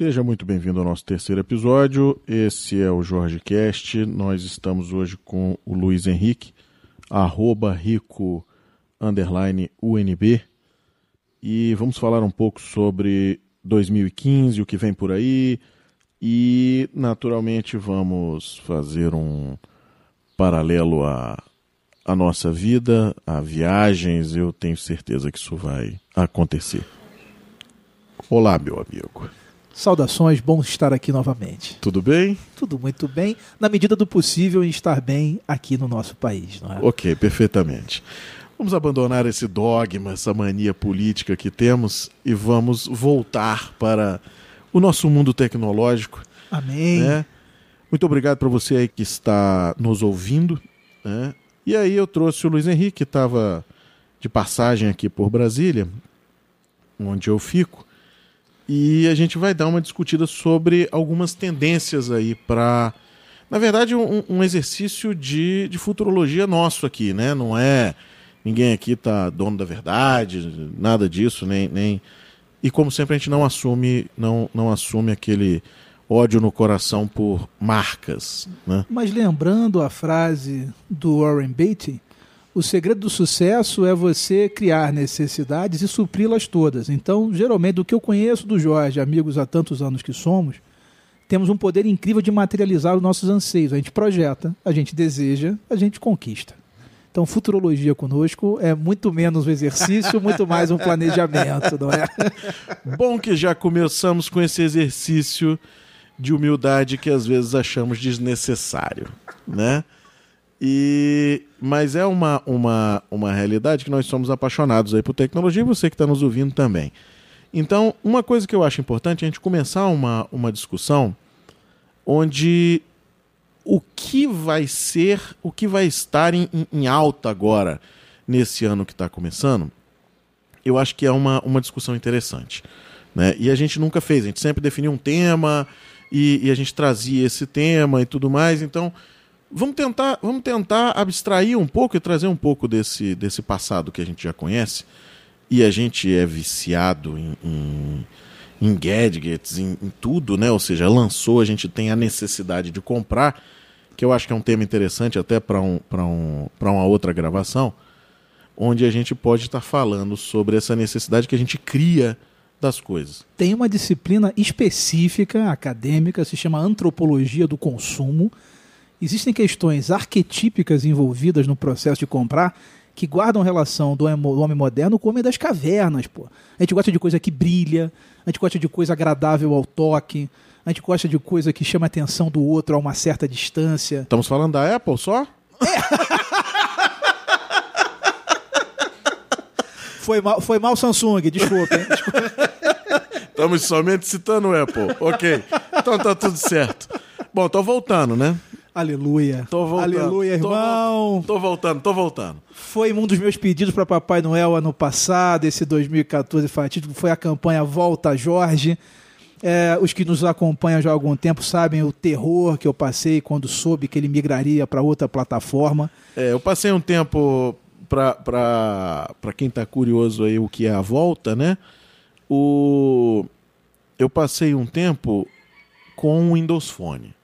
Seja muito bem-vindo ao nosso terceiro episódio. Esse é o Jorge Cast. Nós estamos hoje com o Luiz Henrique, arroba rico underline UNB. E vamos falar um pouco sobre 2015, o que vem por aí. E, naturalmente, vamos fazer um paralelo à, à nossa vida, a viagens. Eu tenho certeza que isso vai acontecer. Olá, meu amigo. Saudações, bom estar aqui novamente. Tudo bem? Tudo muito bem, na medida do possível em estar bem aqui no nosso país, não é? Ok, perfeitamente. Vamos abandonar esse dogma, essa mania política que temos e vamos voltar para o nosso mundo tecnológico. Amém. Né? Muito obrigado para você aí que está nos ouvindo. Né? E aí eu trouxe o Luiz Henrique, que estava de passagem aqui por Brasília, onde eu fico. E a gente vai dar uma discutida sobre algumas tendências aí para. Na verdade, um, um exercício de, de futurologia nosso aqui, né? Não é ninguém aqui tá dono da verdade, nada disso, nem, nem e como sempre a gente não assume não, não assume aquele ódio no coração por marcas, né? Mas lembrando a frase do Warren Beatty, o segredo do sucesso é você criar necessidades e supri-las todas. Então, geralmente, do que eu conheço do Jorge, amigos há tantos anos que somos, temos um poder incrível de materializar os nossos anseios. A gente projeta, a gente deseja, a gente conquista. Então, futurologia conosco é muito menos um exercício, muito mais um planejamento, não é? Bom que já começamos com esse exercício de humildade que às vezes achamos desnecessário, né? E mas é uma, uma, uma realidade que nós somos apaixonados aí por tecnologia e você que está nos ouvindo também. Então, uma coisa que eu acho importante é a gente começar uma, uma discussão onde o que vai ser, o que vai estar em, em alta agora, nesse ano que está começando, eu acho que é uma, uma discussão interessante. Né? E a gente nunca fez, a gente sempre definiu um tema e, e a gente trazia esse tema e tudo mais. Então, vamos tentar, vamos tentar abstrair um pouco e trazer um pouco desse, desse passado que a gente já conhece. E a gente é viciado em, em, em gadgets, em, em, tudo, né? Ou seja, lançou, a gente tem a necessidade de comprar, que eu acho que é um tema interessante até para um, um, uma outra gravação, onde a gente pode estar falando sobre essa necessidade que a gente cria das coisas. Tem uma disciplina específica acadêmica, se chama antropologia do consumo Existem questões arquetípicas envolvidas no processo de comprar que guardam relação do homem moderno com o homem das cavernas, pô. A gente gosta de coisa que brilha, a gente gosta de coisa agradável ao toque, a gente gosta de coisa que chama a atenção do outro a uma certa distância. Estamos falando da Apple só? É. foi, mal, foi mal Samsung, desculpa. Estamos somente citando o Apple. Ok. Então tá tudo certo. Bom, tô voltando, né? Aleluia. Tô voltando. Aleluia, irmão. Tô, tô voltando, tô voltando. Foi um dos meus pedidos para Papai Noel ano passado, esse 2014 fatídico, foi a campanha Volta Jorge. É, os que nos acompanham já há algum tempo sabem o terror que eu passei quando soube que ele migraria para outra plataforma. É, eu passei um tempo para quem está curioso aí o que é a volta, né? O eu passei um tempo com o Windows Phone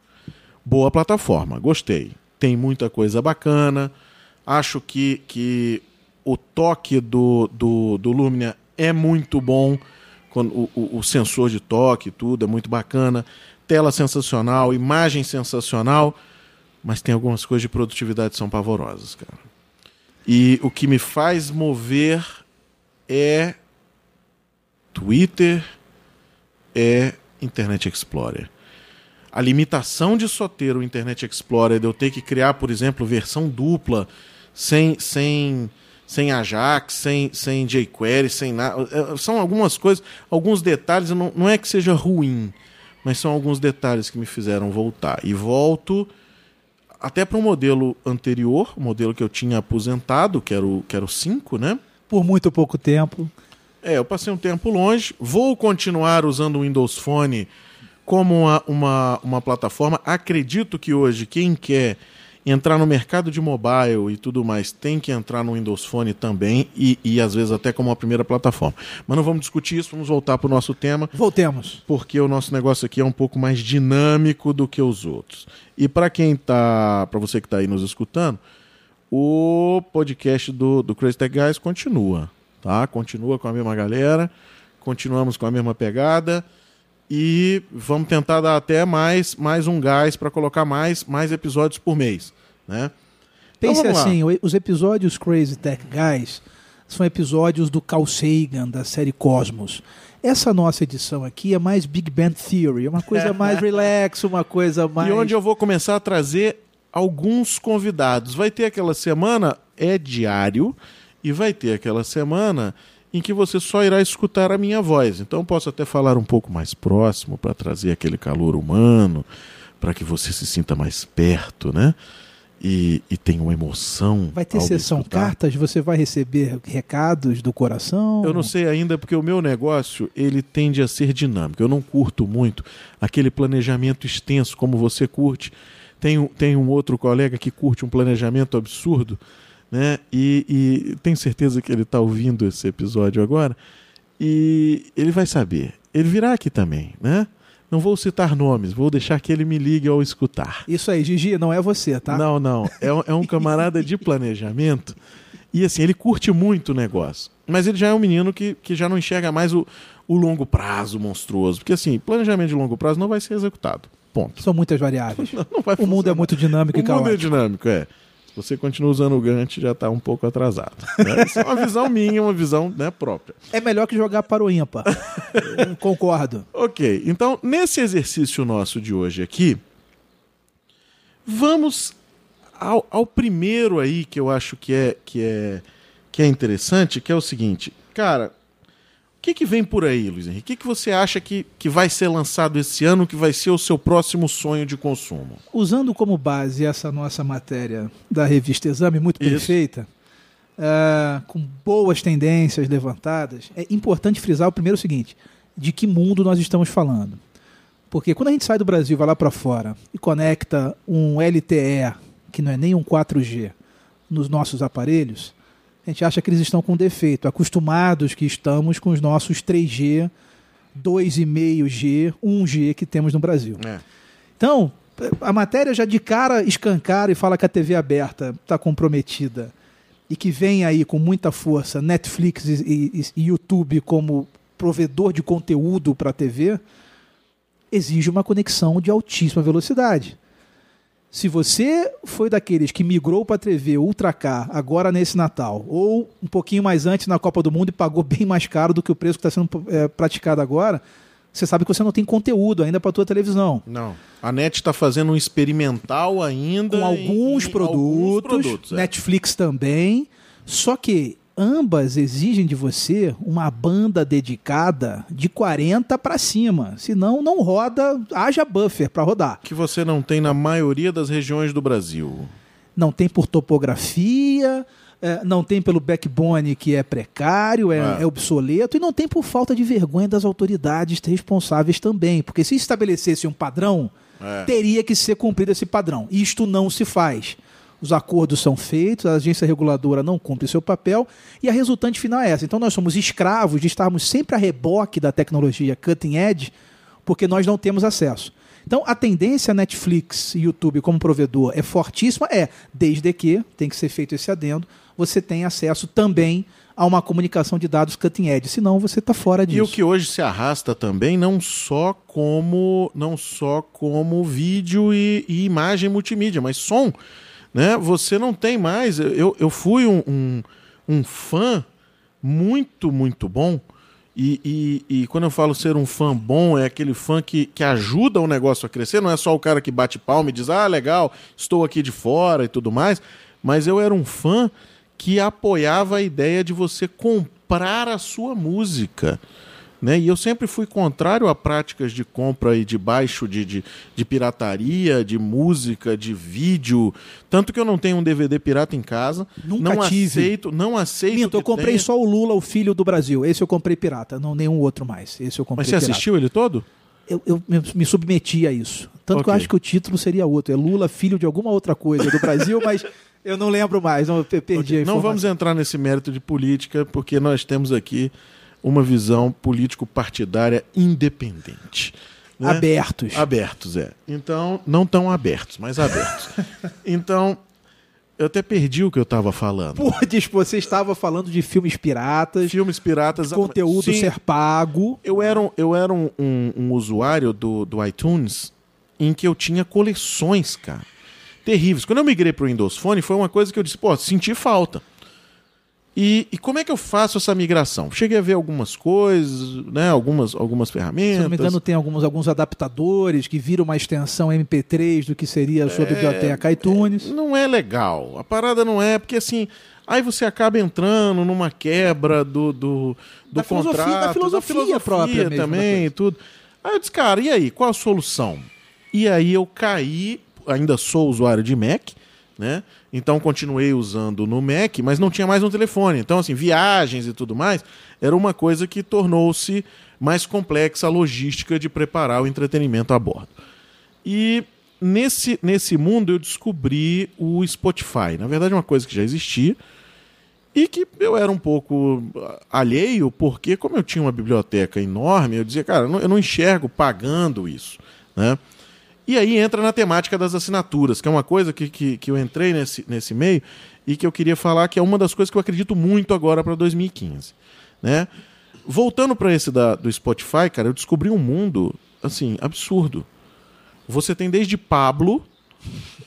boa plataforma, gostei. Tem muita coisa bacana. Acho que, que o toque do, do, do Lumia é muito bom. Quando, o, o sensor de toque, tudo é muito bacana. Tela sensacional, imagem sensacional. Mas tem algumas coisas de produtividade que são pavorosas, cara. E o que me faz mover é Twitter, é Internet Explorer a limitação de só ter o Internet Explorer, de eu ter que criar, por exemplo, versão dupla, sem, sem, sem Ajax, sem, sem jQuery, sem nada. É, são algumas coisas, alguns detalhes, não, não é que seja ruim, mas são alguns detalhes que me fizeram voltar. E volto até para o modelo anterior, o modelo que eu tinha aposentado, que era o, que era o 5, né? Por muito pouco tempo. É, eu passei um tempo longe. Vou continuar usando o Windows Phone como uma, uma, uma plataforma. Acredito que hoje quem quer entrar no mercado de mobile e tudo mais, tem que entrar no Windows Phone também e, e às vezes até como a primeira plataforma. Mas não vamos discutir isso, vamos voltar para o nosso tema. Voltemos. Porque o nosso negócio aqui é um pouco mais dinâmico do que os outros. E para quem tá, para você que está aí nos escutando, o podcast do, do Crazy Tech Guys continua, tá? Continua com a mesma galera, continuamos com a mesma pegada e vamos tentar dar até mais, mais um gás para colocar mais, mais episódios por mês, né? Pense então, assim, os episódios Crazy Tech Guys são episódios do Carl Sagan, da série Cosmos. Essa nossa edição aqui é mais Big Bang Theory, uma coisa mais relax, uma coisa mais... E onde eu vou começar a trazer alguns convidados. Vai ter aquela semana, é diário, e vai ter aquela semana em que você só irá escutar a minha voz. Então posso até falar um pouco mais próximo para trazer aquele calor humano, para que você se sinta mais perto, né? E, e tenha uma emoção. Vai ter sessão escutar. cartas? Você vai receber recados do coração? Eu não sei ainda, porque o meu negócio ele tende a ser dinâmico. Eu não curto muito aquele planejamento extenso como você curte. Tem, tem um outro colega que curte um planejamento absurdo né? E, e tenho certeza que ele está ouvindo esse episódio agora e ele vai saber. Ele virá aqui também, né? Não vou citar nomes, vou deixar que ele me ligue ao escutar. Isso aí, Gigi, não é você, tá? Não, não. É, é um camarada de planejamento. E assim, ele curte muito o negócio. Mas ele já é um menino que, que já não enxerga mais o, o longo prazo monstruoso. Porque assim, planejamento de longo prazo não vai ser executado. Ponto. São muitas variáveis. Não, não o mundo é muito dinâmico o e caótico. O mundo é dinâmico, é você continua usando o Gantt, já está um pouco atrasado. Né? Isso é uma visão minha, uma visão né, própria. É melhor que jogar para o ímpar. Concordo. Ok, então nesse exercício nosso de hoje aqui, vamos ao, ao primeiro aí que eu acho que é, que, é, que é interessante, que é o seguinte. Cara, que, que vem por aí, Luiz Henrique? O que, que você acha que, que vai ser lançado esse ano, que vai ser o seu próximo sonho de consumo? Usando como base essa nossa matéria da revista Exame, muito Isso. perfeita, uh, com boas tendências levantadas, é importante frisar o primeiro seguinte: de que mundo nós estamos falando? Porque quando a gente sai do Brasil, vai lá para fora e conecta um LTE, que não é nem um 4G, nos nossos aparelhos, a gente acha que eles estão com defeito, acostumados que estamos com os nossos 3G, 2,5G, 1G que temos no Brasil. É. Então, a matéria já de cara escancara e fala que a TV aberta está comprometida e que vem aí com muita força Netflix e, e, e YouTube como provedor de conteúdo para a TV, exige uma conexão de altíssima velocidade. Se você foi daqueles que migrou para a TV Ultra K agora nesse Natal, ou um pouquinho mais antes na Copa do Mundo e pagou bem mais caro do que o preço que está sendo é, praticado agora, você sabe que você não tem conteúdo ainda para a tua televisão. Não. A NET está fazendo um experimental ainda. Com alguns em, produtos, alguns produtos é. Netflix também. Só que ambas exigem de você uma banda dedicada de 40 para cima. Senão, não roda, haja buffer para rodar. Que você não tem na maioria das regiões do Brasil. Não tem por topografia, é, não tem pelo backbone que é precário, é, ah. é, obsoleto, e não tem por falta de vergonha das autoridades responsáveis também. Porque se estabelecesse um padrão, é. teria que ser cumprido esse padrão. Isto não se faz os acordos são feitos, a agência reguladora não cumpre seu papel e a resultante final é essa. Então nós somos escravos de estarmos sempre a reboque da tecnologia cutting edge, porque nós não temos acesso. Então a tendência Netflix e YouTube como provedor é fortíssima, é, desde que, tem que ser feito esse adendo, você tem acesso também a uma comunicação de dados cutting edge, senão você está fora disso. E o que hoje se arrasta também não só como não só como vídeo e, e imagem multimídia, mas som né? Você não tem mais. Eu, eu fui um, um, um fã muito, muito bom. E, e, e, quando eu falo ser um fã bom, é aquele fã que, que ajuda o negócio a crescer, não é só o cara que bate palma e diz, ah, legal, estou aqui de fora e tudo mais. Mas eu era um fã que apoiava a ideia de você comprar a sua música. Né? E eu sempre fui contrário a práticas de compra e de baixo de, de, de, pirataria, de música, de vídeo. Tanto que eu não tenho um DVD pirata em casa. Nunca não tive. aceito, não aceito. Minto, eu comprei só o Lula, o filho do Brasil. Esse eu comprei pirata, não nenhum outro mais. Esse eu comprei Mas você pirata. assistiu ele todo? eu, eu me submeti a isso. Tanto que eu acho que o título seria outro. É Lula, filho de alguma outra coisa do Brasil, mas eu não lembro mais. Não, perdi a Não informação. vamos entrar nesse mérito de política, porque nós temos aqui uma visão político-partidária independente. né? Abertos. Abertos, é. Então, não tão abertos, mas abertos. então, eu até perdi o que eu estava falando. Diz, você estava falando de filmes piratas, Filmes piratas. conteúdo Sim, ser pago. Eu era, um, eu era um, um- um usuário do, do iTunes em que eu tinha coleções, cara. Terríveis. Quando eu migrei para o Windows Phone, foi uma coisa que eu disse, pô, senti falta. E, e como é que eu faço essa migração? Cheguei a ver algumas coisas, né? Algumas, algumas Se ferramentas. não me engano, tem alguns, alguns adaptadores que viram uma extensão MP3 do que seria a sua biblioteca iTunes. Não é legal. A parada não é, porque assim. Aí você acaba entrando numa quebra do, do, do Da filosofia- contrato, da filosofia própria mesmo da também e tudo. Aí eu disse, cara, e aí? Qual a solução? E aí eu caí, ainda sou usuário de Mac, né? Então continuei usando no Mac, mas não tinha mais no telefone. Então, assim, viagens e tudo mais, era uma coisa que tornou-se mais complexa a logística de preparar o entretenimento a bordo. E nesse, nesse mundo eu descobri o Spotify. Na verdade, é uma coisa que já existia e que eu era um pouco alheio, porque como eu tinha uma biblioteca enorme, eu dizia, cara, eu não enxergo pagando isso, né? E aí entra na temática das assinaturas, que é uma coisa que, que, que eu entrei nesse, nesse meio e que eu queria falar que é uma das coisas que eu acredito muito agora para 2015, né? Voltando para esse da, do Spotify, cara, eu descobri um mundo, assim, absurdo. Você tem desde Pablo,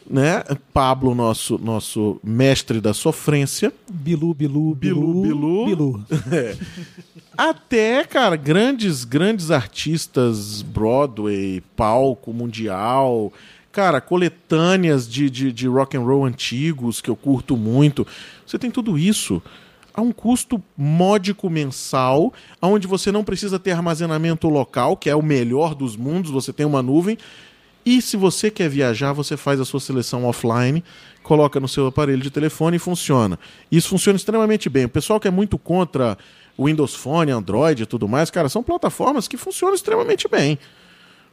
né? Pablo, nosso, nosso mestre da sofrência, Bilu, Bilu, Bilu, Bilu. Bilu. até, cara, grandes, grandes artistas Broadway, palco mundial, cara, coletâneas de, de, de rock and roll antigos que eu curto muito. Você tem tudo isso a um custo módico mensal, onde você não precisa ter armazenamento local, que é o melhor dos mundos, você tem uma nuvem. E se você quer viajar, você faz a sua seleção offline, coloca no seu aparelho de telefone e funciona. Isso funciona extremamente bem. O pessoal que é muito contra Windows Phone, Android e tudo mais, cara, são plataformas que funcionam extremamente bem.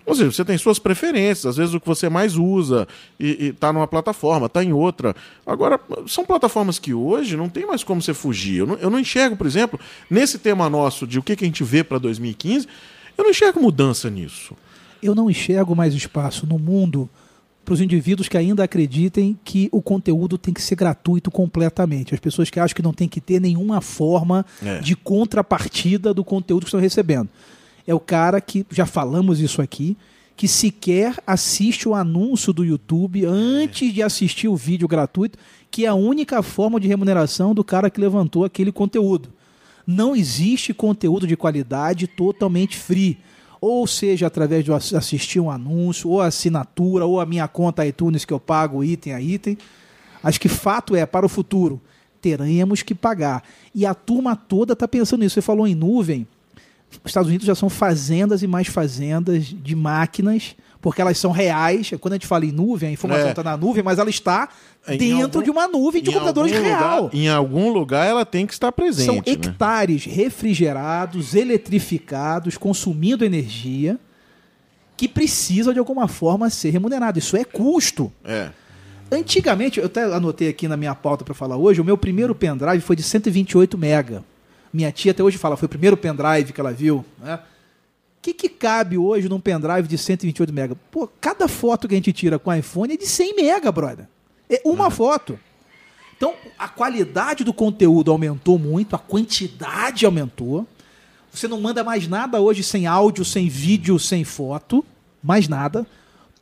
Ou seja, você tem suas preferências, às vezes o que você mais usa e, está numa plataforma, está em outra. Agora, são plataformas que hoje não tem mais como você fugir. Eu não, eu não enxergo, por exemplo, nesse tema nosso de o que, que a gente vê para 2015, eu não enxergo mudança nisso. Eu não enxergo mais espaço no mundo para os indivíduos que ainda acreditem que o conteúdo tem que ser gratuito completamente. As pessoas que acham que não tem que ter nenhuma forma É. de contrapartida do conteúdo que estão recebendo. É o cara que, já falamos isso aqui, que sequer assiste o anúncio do YouTube antes de assistir o vídeo gratuito, que é a única forma de remuneração do cara que levantou aquele conteúdo. Não existe conteúdo de qualidade totalmente free. Ou seja, através de assistir um anúncio, ou assinatura, ou a minha conta iTunes que eu pago item a item. Acho que fato é, para o futuro, teremos que pagar. E a turma toda está pensando nisso. Você falou em nuvem. Os Estados Unidos já são fazendas e mais fazendas de máquinas, porque elas são reais. Quando a gente fala em nuvem, a informação É. está na nuvem, mas ela está Em dentro algum- de uma nuvem de computadores real. lugar- em algum lugar ela tem que estar presente. São né? hectares refrigerados, eletrificados, consumindo energia, que precisam de alguma forma ser remunerado. Isso é custo. É. Antigamente, eu até anotei aqui na minha pauta para falar hoje, o meu primeiro pendrive foi de 128 mega. Minha tia até hoje fala, foi o primeiro pendrive que ela viu. Né? O que, que cabe hoje num pendrive de 128 mega? Pô, cada foto que a gente tira com iPhone é de 100 mega, brother. É uma foto. Então, a qualidade do conteúdo aumentou muito, a quantidade aumentou. Você não manda mais nada hoje sem áudio, sem vídeo, sem foto. Mais nada.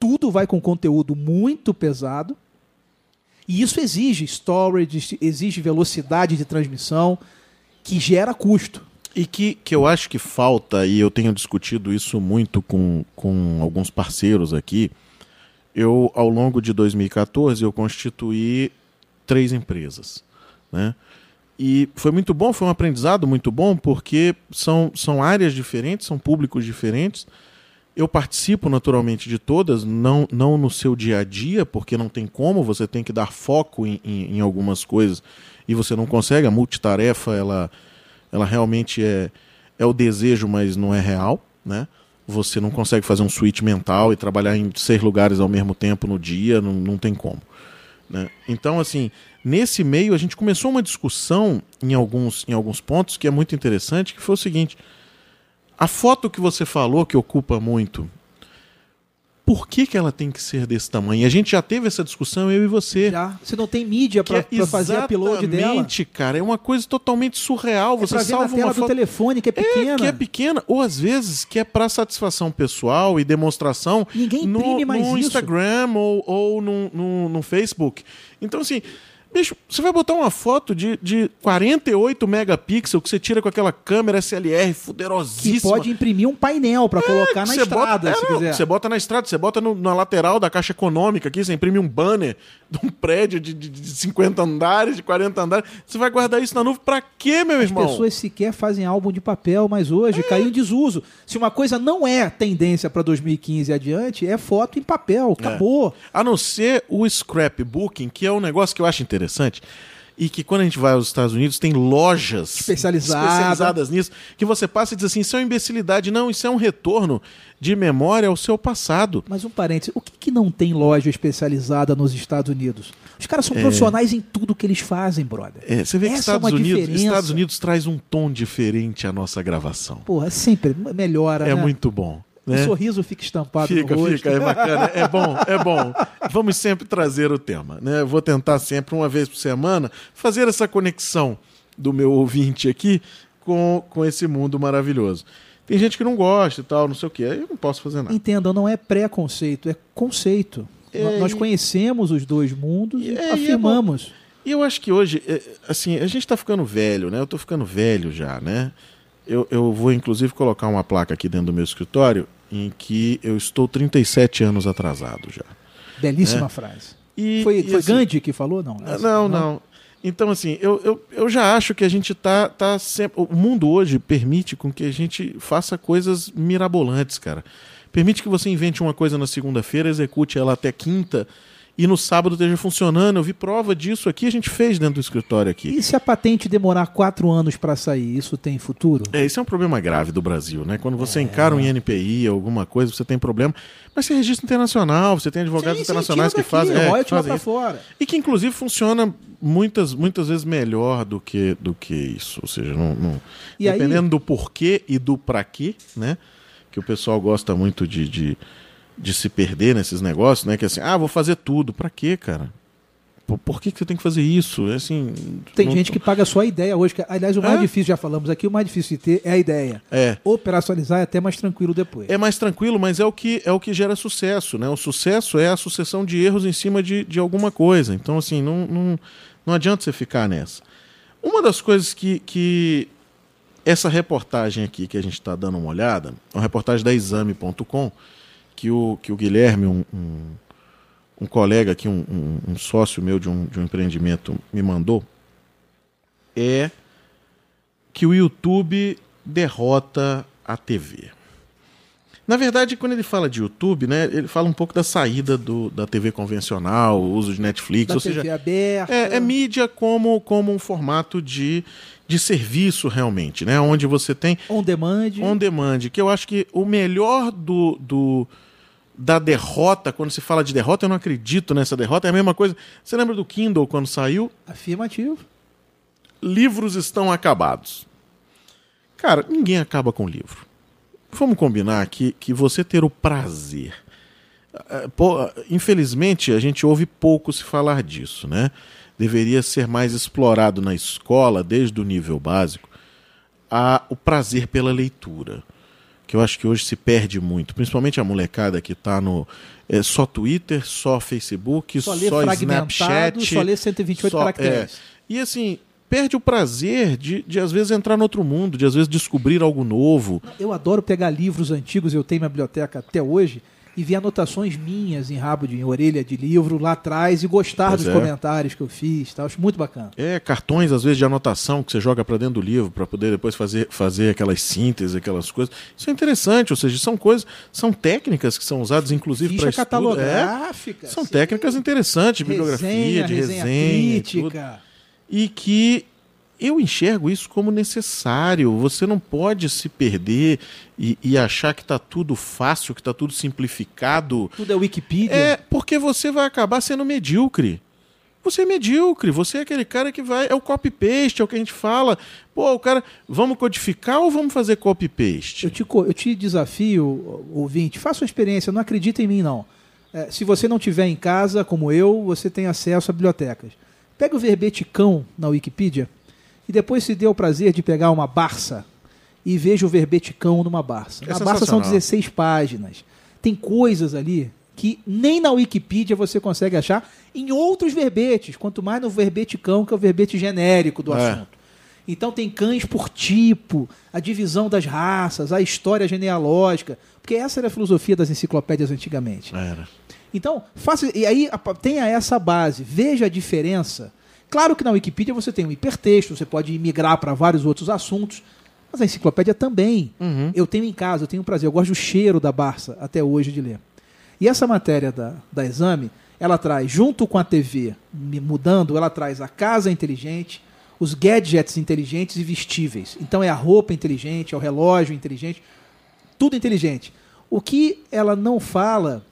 Tudo vai com conteúdo muito pesado. E isso exige storage, exige velocidade de transmissão, que gera custo. E que, que eu acho que falta, e eu tenho discutido isso muito com, com alguns parceiros aqui. Eu, ao longo de 2014, eu constituí três empresas. Né? E foi muito bom, foi um aprendizado muito bom, porque são, são áreas diferentes, são públicos diferentes. Eu participo naturalmente de todas, não, não no seu dia a dia, porque não tem como, você tem que dar foco em, em, em algumas coisas e você não consegue. A multitarefa, ela, ela realmente é, é o desejo, mas não é real. Né? você não consegue fazer um switch mental e trabalhar em seis lugares ao mesmo tempo no dia, não, não tem como. Né? Então, assim, nesse meio a gente começou uma discussão em alguns, em alguns pontos que é muito interessante, que foi o seguinte: a foto que você falou que ocupa muito por que, que ela tem que ser desse tamanho? A gente já teve essa discussão, eu e você. Já. Você não tem mídia para é fazer upload dela. Exatamente, cara. É uma coisa totalmente surreal. Você é pra salva na tela uma foto... do telefone, que é pequena. É, que é pequena. Ou às vezes que é para satisfação pessoal e demonstração Ninguém imprime no, mais no isso. Instagram ou, ou no, no, no Facebook. Então, assim, Bicho, você vai botar uma foto de, de 48 megapixels que você tira com aquela câmera SLR fuderosíssima. Que pode imprimir um painel para colocar que na estrada, bota, é, se quiser. Você bota na estrada, você bota no- na lateral da caixa econômica aqui, você imprime um banner de um prédio de, de, de 50 andares, de 40 andares. Você vai guardar isso na nuvem pra quê, meu As irmão? pessoas sequer fazem álbum de papel, mas hoje caiu em desuso. Se uma coisa não é tendência para 2015 e adiante, é foto em papel. Acabou. A não ser o scrapbooking, que é um negócio que eu acho interessante. E que quando a gente vai aos Estados Unidos, tem lojas Especializada. especializadas nisso, que você passa e diz assim: isso é uma imbecilidade. Não, isso é um retorno de memória ao seu passado. Mas um parênteses, o que, que não tem loja especializada nos Estados Unidos? Os caras É. são profissionais em tudo que eles fazem, brother. É, você vê que Essa Estados, é Unidos, diferença. Estados Unidos traz um tom diferente à nossa gravação. Porra, sempre melhora, É né? muito bom. O Né? sorriso fica estampado Fica, no rosto. fica, é bacana, é bom, é bom. Vamos sempre trazer o tema, né? Eu Vou tentar sempre, uma vez por semana, fazer essa conexão do meu ouvinte aqui com, com esse mundo maravilhoso. Tem gente que não gosta e tal, não sei o quê, aí eu não posso fazer nada. Entendam, não é preconceito, é conceito. É, Nós e- conhecemos os dois mundos e, É, é afirmamos. E eu acho que hoje, é, assim, a gente tá ficando velho, né? Eu tô ficando velho já, né? Eu, eu vou, inclusive, colocar uma placa aqui dentro do meu escritório em que eu estou 37 anos atrasado já. Belíssima É. frase. E, Foi, e, foi assim, Gandhi que falou? Não. Ah, Não, não. Então, assim, eu, eu, eu já acho que a gente tá, tá sempre. O mundo hoje permite com que a gente faça coisas mirabolantes, cara. Permite que você invente uma coisa na segunda-feira, execute ela até quinta e no sábado esteja funcionando. Eu vi prova disso aqui, a gente fez dentro do escritório aqui. E se a patente demorar quatro anos para sair, isso tem futuro? É, isso é um problema grave do Brasil, né? Quando É. você encara um INPI, alguma coisa, você tem problema. Mas você é registro internacional, você tem advogados Sim, sim, internacionais tira que fazem. é, que fazem isso. fora. E que inclusive funciona muitas, muitas vezes melhor do que, do que isso. Ou seja, não, não- E aí- dependendo do porquê e do pra quê, né? Que o pessoal gosta muito de, de, de se perder nesses negócios, né? Que é assim, ah, vou fazer tudo. Pra quê, cara? Por, por que, que você tem que fazer isso? É Assim, Tem não- gente que paga só a ideia hoje. que- aliás, o mais É? difícil, já falamos aqui, o mais difícil de ter é a ideia. É. Operacionalizar é até mais tranquilo depois. É mais tranquilo, mas é o que é o que gera sucesso, né? O sucesso é a sucessão de erros em cima de, de alguma coisa. Então, assim, não, não, não adianta você ficar nessa. Uma das coisas que, que essa reportagem aqui que a gente está dando uma olhada, é uma reportagem da exame.com, que o, que o Guilherme, um, um, um colega aqui, um, um- sócio meu de um, de um empreendimento, me mandou, é que o YouTube derrota a TV. Na verdade, quando ele fala de YouTube, né, ele fala um pouco da saída do, da TV convencional, o uso de Netflix, da ou TV seja, aberta. é, é mídia como, como um formato de, de serviço realmente, né, onde você tem On demand. on demand, que eu acho que o melhor do, do da derrota, quando se fala de derrota, eu não acredito nessa derrota, é a mesma coisa. Você lembra do Kindle quando saiu? Afirmativo. livros estão acabados. Cara, ninguém acaba com livro. Vamos combinar que, que você ter o prazer. eh, pô, Infelizmente, a gente ouve pouco se falar disso, né? Deveria ser mais explorado na escola, desde o nível básico, a, o prazer pela leitura. Que eu acho que hoje se perde muito, principalmente a molecada que está no. é, só Twitter, só Facebook, Só só, Snapchat. só lê 128 só- caracteres. é. E assim, perde o prazer de, de às vezes entrar no outro mundo, de às vezes descobrir algo novo. Eu adoro pegar livros antigos, eu tenho minha biblioteca até hoje, e ver anotações minhas em rabo de em orelha de livro lá atrás e gostar Pois dos é. comentários que eu fiz. Tá? Acho muito bacana. É, cartões às vezes de anotação que você joga para dentro do livro para poder depois fazer, fazer aquelas sínteses, aquelas coisas. Isso é interessante, ou seja, são coisas, são técnicas que são usadas inclusive para estudo. É, catalográfica. são sim. técnicas interessantes, de bibliografia, Resenha, de resenha resenha, e crítica. e que eu enxergo isso como necessário. Você não pode se perder e, e achar que está tudo fácil, que está tudo simplificado. Tudo é Wikipedia. É, porque você vai acabar sendo medíocre. Você é medíocre, você é aquele cara que vai. É o copy-paste, é o que a gente fala. Pô, o cara. Vamos codificar ou vamos fazer copy-paste? Eu te, eu te desafio, ouvinte, faça uma experiência, não acredita em mim, não. É, se você não tiver em casa, como eu, você tem acesso a bibliotecas. Pega o verbete cão na Wikipedia e depois se dê o prazer de pegar uma Barça e veja o verbete cão numa Barça. É na Barça são sensacional. 16 páginas. Tem coisas ali que nem na Wikipedia você consegue achar em outros verbetes, quanto mais no verbete cão, que é o verbete genérico do É. assunto. Então tem cães por tipo, a divisão das raças, a história genealógica, porque essa era a filosofia das enciclopédias antigamente. Era. Então, faça e aí tenha essa base, veja a diferença. Claro que na Wikipedia você tem um hipertexto, você pode migrar para vários outros assuntos, mas a enciclopédia também. Uhum. Eu tenho em casa, eu tenho um prazer, eu gosto do cheiro da Barça até hoje de ler. E essa matéria da, da exame, ela traz, junto com a TV me mudando, ela traz a casa inteligente, os gadgets inteligentes e vestíveis. Então é a roupa inteligente, é o relógio inteligente, tudo inteligente. O que ela não fala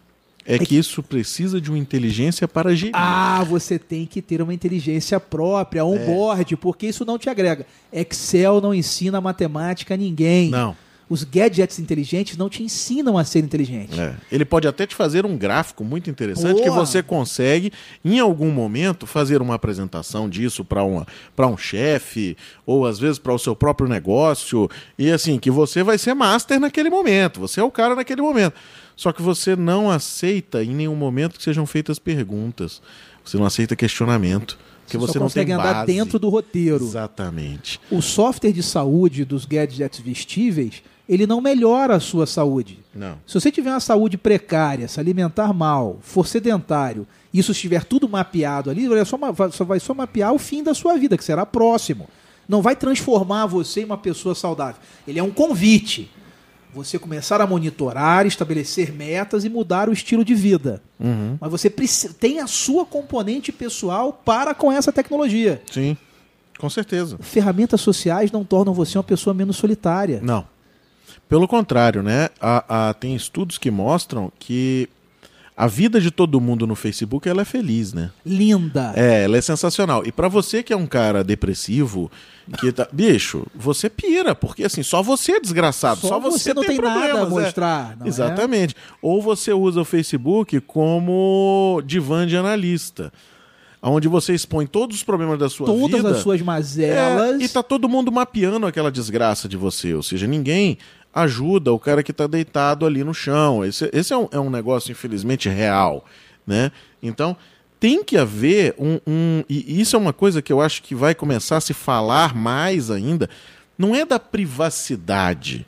É que isso precisa de uma inteligência para gerir. ah, você tem que ter uma inteligência própria, on-board, porque isso não te agrega. Excel não ensina matemática a ninguém. Não. Os gadgets inteligentes não te ensinam a ser inteligente. É. Ele pode até te fazer um gráfico muito interessante que Boa. você consegue, em algum momento, fazer uma apresentação disso para um chefe, ou às vezes para o seu próprio negócio, e assim, que você vai ser master naquele momento, você é o cara naquele momento. Só que você não aceita em nenhum momento que sejam feitas perguntas. Você não aceita questionamento. Porque Você você, não consegue andar base. dentro do roteiro. Exatamente. O software de saúde dos gadgets vestíveis, ele não melhora a sua saúde. Não. Se você tiver uma saúde precária, se alimentar mal, for sedentário, isso estiver tudo mapeado ali, só, só vai só mapear o fim da sua vida, que será próximo. Não vai transformar você em uma pessoa saudável. Ele é um convite. Você começar a monitorar, estabelecer metas e mudar o estilo de vida. Uhum. Mas você tem a sua componente pessoal para com essa tecnologia. Sim, com certeza. Ferramentas sociais não tornam você uma pessoa menos solitária. Não. Pelo contrário, né? A- a- tem estudos que mostram que a vida de todo mundo no Facebook ela é feliz, né? Linda. É, ela é sensacional. E pra você que é um cara depressivo, que tá... bicho, você pira, porque assim, só você é desgraçado, só, Só você, você não tem, tem nada a é. mostrar, é? Exatamente. Ou você usa o Facebook como divã de analista, onde você expõe todos os problemas da sua Todas vida. as suas mazelas. É, e tá todo mundo mapeando aquela desgraça de você. Ou seja, ninguém ajuda o cara que tá deitado ali no chão. Esse, esse é, um, é um negócio, infelizmente, real. Né? Então, tem que haver um, um. E isso é uma coisa que eu acho que vai começar a se falar mais ainda. Não é da privacidade.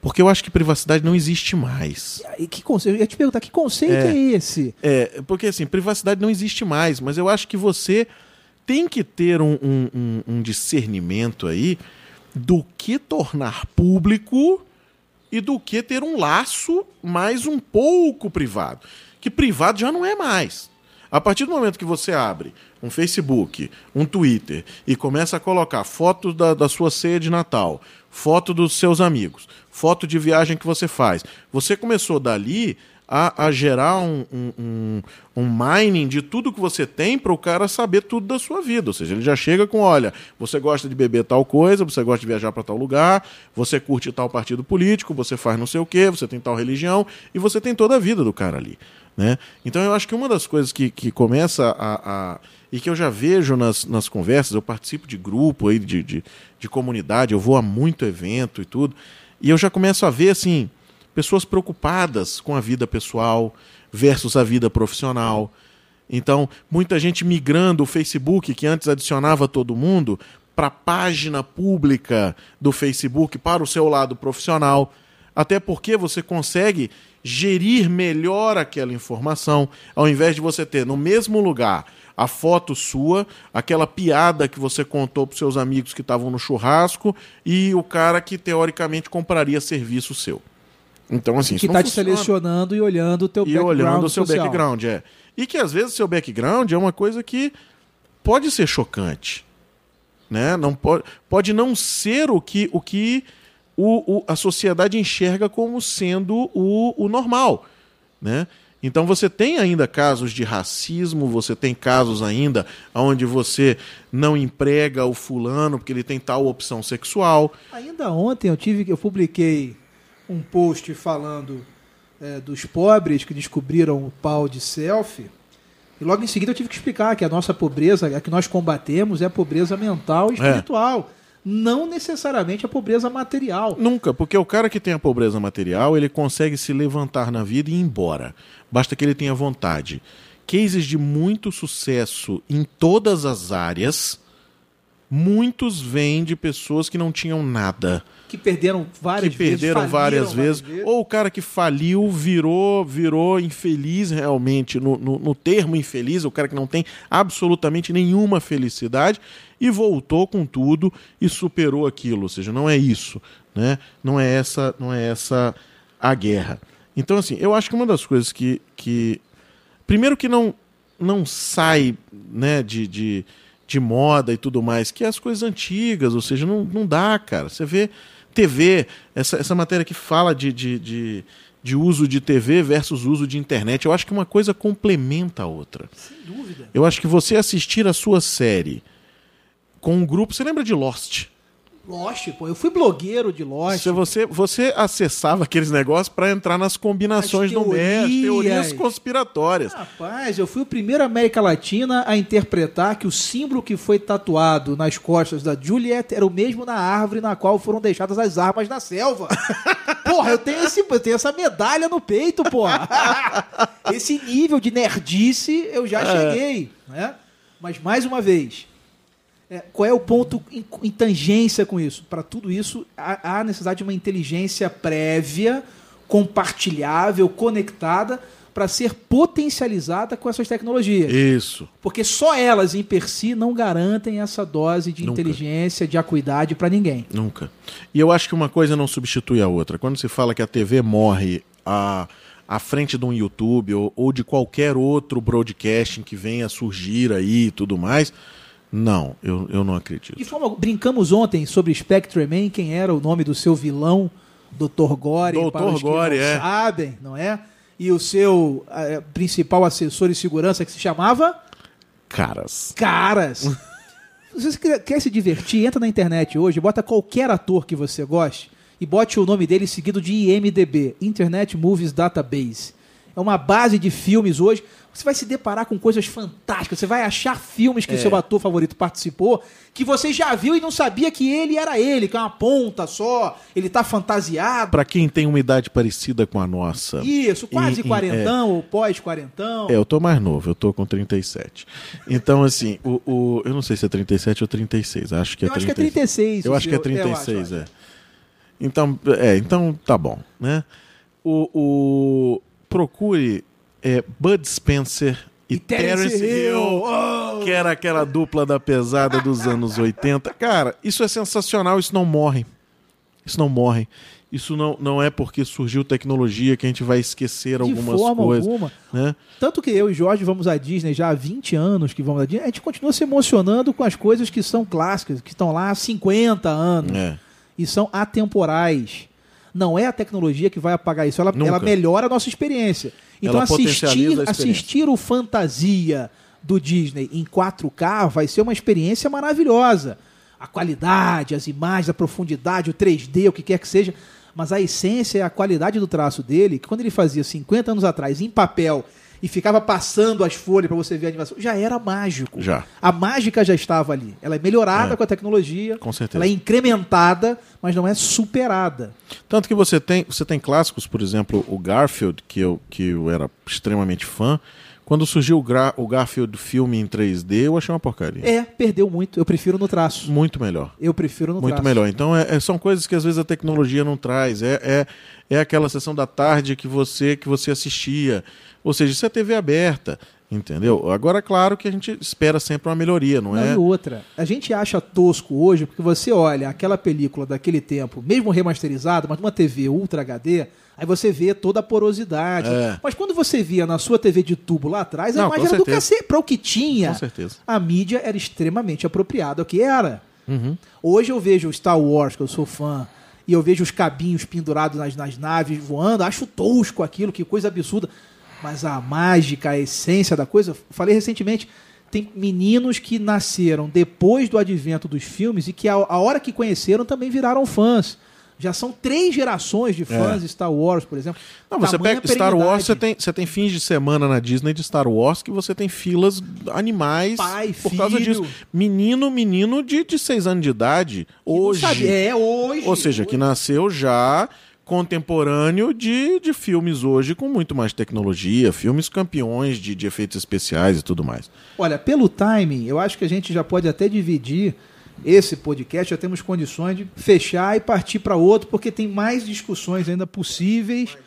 Porque eu acho que privacidade não existe mais. E que conceito? Eu ia te perguntar, que conceito é, É. esse? É, porque assim, privacidade não existe mais, mas eu acho que você tem que ter um- um- um discernimento aí do que tornar público e do que ter um laço mais um pouco privado. Que privado já não é mais. A partir do momento que você abre um Facebook, um Twitter e começa a colocar fotos da, da sua ceia de Natal, foto dos seus amigos, foto de viagem que você faz, você começou dali a, a gerar um, um, um- mining de tudo que você tem para o cara saber tudo da sua vida. Ou seja, ele já chega com: olha, você gosta de beber tal coisa, você gosta de viajar para tal lugar, você curte tal partido político, você faz não sei o quê, você tem tal religião, e você tem toda a vida do cara ali. Né? Então eu acho que uma das coisas que, que começa a, a- e que eu já vejo nas, nas conversas, eu participo de grupo aí, de, de, de comunidade, eu vou a muito evento e tudo, e eu já começo a ver assim, pessoas preocupadas com a vida pessoal versus a vida profissional. Então, muita gente migrando o Facebook, que antes adicionava todo mundo, para a página pública do Facebook, para o seu lado profissional. Até porque você consegue gerir melhor aquela informação, ao invés de você ter no mesmo lugar a foto sua, aquela piada que você contou para seus amigos que estavam no churrasco e o cara que teoricamente compraria serviço seu. Então, assim, que está te selecionando e olhando o teu e background olhando o seu social. background, é. E que às vezes o seu background é uma coisa que pode ser chocante. né? Não pode, pode não ser o que, o que o, o, a sociedade enxerga como sendo o, o normal, né? Então você tem ainda casos de racismo, você tem casos ainda onde você não emprega o fulano porque ele tem tal opção sexual. Ainda ontem eu tive eu publiquei um post falando é, dos pobres que descobriram o pau de selfie. E logo em seguida eu tive que explicar que a nossa pobreza, a que nós combatemos, é a pobreza mental e espiritual. É não necessariamente a pobreza material. Nunca, porque o cara que tem a pobreza material, ele consegue se levantar na vida e ir embora. Basta que ele tenha vontade. Cases de muito sucesso em todas as áreas, muitos vêm de pessoas que não tinham nada. Que perderam várias que vezes. perderam várias vezes, várias vezes. Ou o cara que faliu virou virou infeliz realmente, no, no, no termo infeliz, o cara que não tem absolutamente nenhuma felicidade e voltou com tudo e superou aquilo. Ou seja, não é isso, né? Não é essa, não é essa a guerra. Então, assim, eu acho que uma das coisas que, que primeiro que não não sai, né, de, de, de moda e tudo mais, que é as coisas antigas, ou seja, não, não dá, cara. Você vê TV, essa, essa matéria que fala de, de, de, de uso de TV versus uso de internet, eu acho que uma coisa complementa a outra. Sem dúvida. Eu acho que você assistir a sua série com um grupo. Você lembra de Lost? Lost, pô. Eu fui blogueiro de Lost. Se você, você acessava aqueles negócios para entrar nas combinações do mês, teorias conspiratórias. Rapaz, eu fui o primeiro América Latina a interpretar que o símbolo que foi tatuado nas costas da Juliet era o mesmo na árvore na qual foram deixadas as armas da selva. porra, eu tenho, esse, eu tenho essa medalha no peito, porra. esse nível de nerdice eu já é. cheguei, né? Mas mais uma vez, é, qual é o ponto em, em tangência com isso? Para tudo isso, há, há necessidade de uma inteligência prévia, compartilhável, conectada, para ser potencializada com essas tecnologias. Isso. Porque só elas, em per si, não garantem essa dose de Nunca. inteligência, de acuidade para ninguém. Nunca. E eu acho que uma coisa não substitui a outra. Quando se fala que a TV morre a à frente de um YouTube ou, ou de qualquer outro broadcasting que venha a surgir aí e tudo mais, não, eu, eu não acredito. De forma, brincamos ontem sobre Spectre Man, quem era o nome do seu vilão, Dr. Gore, Dr. para os Gore, que não é. sabem, não é? E o seu uh, principal assessor de segurança que se chamava? Caras. Caras. se você quer, quer se divertir, entra na internet hoje, bota qualquer ator que você goste e bote o nome dele seguido de IMDB, Internet Movies Database. É uma base de filmes hoje você vai se deparar com coisas fantásticas. Você vai achar filmes que é. seu ator favorito participou, que você já viu e não sabia que ele era ele, que é uma ponta só, ele tá fantasiado. Para quem tem uma idade parecida com a nossa. Isso, quase em, quarentão, é, ou pós-quarentão. É, eu tô mais novo, eu tô com 37. Então, assim, o, o, eu não sei se é 37 ou 36, acho que é eu 36. acho que é 36. Eu acho que é 36, é. Então, é, então tá bom, né? O, o procure é, Bud Spencer e, e Terence Hill, oh! que era aquela dupla da pesada dos anos 80. Cara, isso é sensacional, isso não morre. Isso não morre. Isso não, não é porque surgiu tecnologia que a gente vai esquecer algumas coisas. Alguma. Né? Tanto que eu e Jorge vamos à Disney já há 20 anos que vamos à Disney, a gente continua se emocionando com as coisas que são clássicas, que estão lá há 50 anos. É. E são atemporais. Não é a tecnologia que vai apagar isso, ela, ela melhora a nossa experiência. Então assistir, assistir o Fantasia do Disney em 4K vai ser uma experiência maravilhosa. A qualidade, as imagens, a profundidade, o 3D, o que quer que seja. Mas a essência é a qualidade do traço dele, que quando ele fazia 50 anos atrás em papel e ficava passando as folhas para você ver a animação, já era mágico. Já. A mágica já estava ali. Ela é melhorada é. com a tecnologia. Com certeza. Ela é incrementada, mas não é superada. Tanto que você tem, você tem clássicos, por exemplo, o Garfield, que eu, que eu era extremamente fã. Quando surgiu o, Gra o Garfield filme em 3D, eu achei uma porcaria. É, perdeu muito. Eu prefiro no traço. Muito melhor. Eu prefiro no muito traço. Muito melhor. Então, é, é, são coisas que às vezes a tecnologia não traz. É, é, é aquela sessão da tarde que você que você assistia. Ou seja, isso é TV aberta. Entendeu? Agora, claro que a gente espera sempre uma melhoria, não, não é? E outra, a gente acha tosco hoje porque você olha aquela película daquele tempo, mesmo remasterizada, mas numa TV Ultra HD, aí você vê toda a porosidade. É. Mas quando você via na sua TV de tubo lá atrás, a não, imagem era do cacete, para o que tinha. Com certeza. A mídia era extremamente apropriada ao que era. Hoje eu vejo Star Wars, que eu sou fã, e eu vejo os cabinhos pendurados nas, nas naves voando, acho tosco aquilo, que coisa absurda. Mas a mágica, a essência da coisa, falei recentemente, tem meninos que nasceram depois do advento dos filmes e que a, a hora que conheceram também viraram fãs. Já são três gerações de fãs de Star Wars, por exemplo. É. Não, você Tamanha pega Star Wars, você tem, você tem fins de semana na Disney de Star Wars que você tem filas animais Pai, por causa filho. disso. Menino, menino de, de seis anos de idade, hoje. É, hoje. Ou seja, que nasceu já contemporâneo de, de filmes hoje com muito mais tecnologia, filmes campeões de, de efeitos especiais e tudo mais. Olha, pelo timing, eu acho que a gente já pode até dividir esse podcast, já temos condições de fechar e partir para outro, porque tem mais discussões ainda possíveis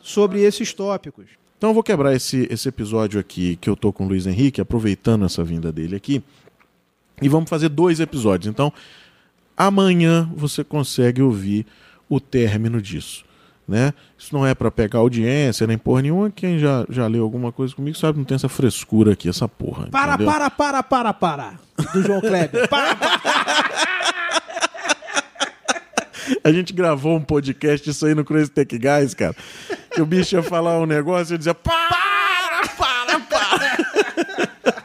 sobre esses tópicos. Então eu vou quebrar esse, esse episódio aqui que eu tô com o Luiz Henrique, aproveitando essa vinda dele aqui. E vamos fazer dois episódios. Então, amanhã você consegue ouvir o término disso. Né? Isso não é para pegar audiência nem porra nenhuma. Quem já, já leu alguma coisa comigo sabe que não tem essa frescura aqui, essa porra. Para, entendeu? para, para, para, para. Do João Kleber. Para, para. A gente gravou um podcast isso aí no Crazy Tech Guys, cara. Que o bicho ia falar um negócio e eu dizia: Para, para, para.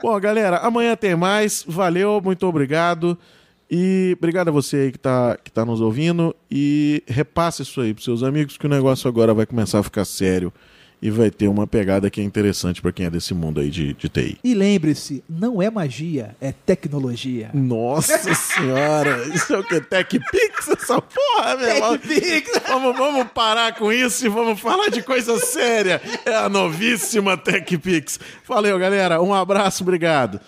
Bom, galera, amanhã tem mais. Valeu, muito obrigado. E obrigado a você aí que tá, que tá nos ouvindo. E repasse isso aí pros seus amigos, que o negócio agora vai começar a ficar sério. E vai ter uma pegada que é interessante para quem é desse mundo aí de, de TI. E lembre-se, não é magia, é tecnologia. Nossa senhora, isso é o que? TechPix? Essa porra, meu irmão. Vamos, vamos parar com isso e vamos falar de coisa séria. É a novíssima TechPix. Valeu, galera. Um abraço, obrigado.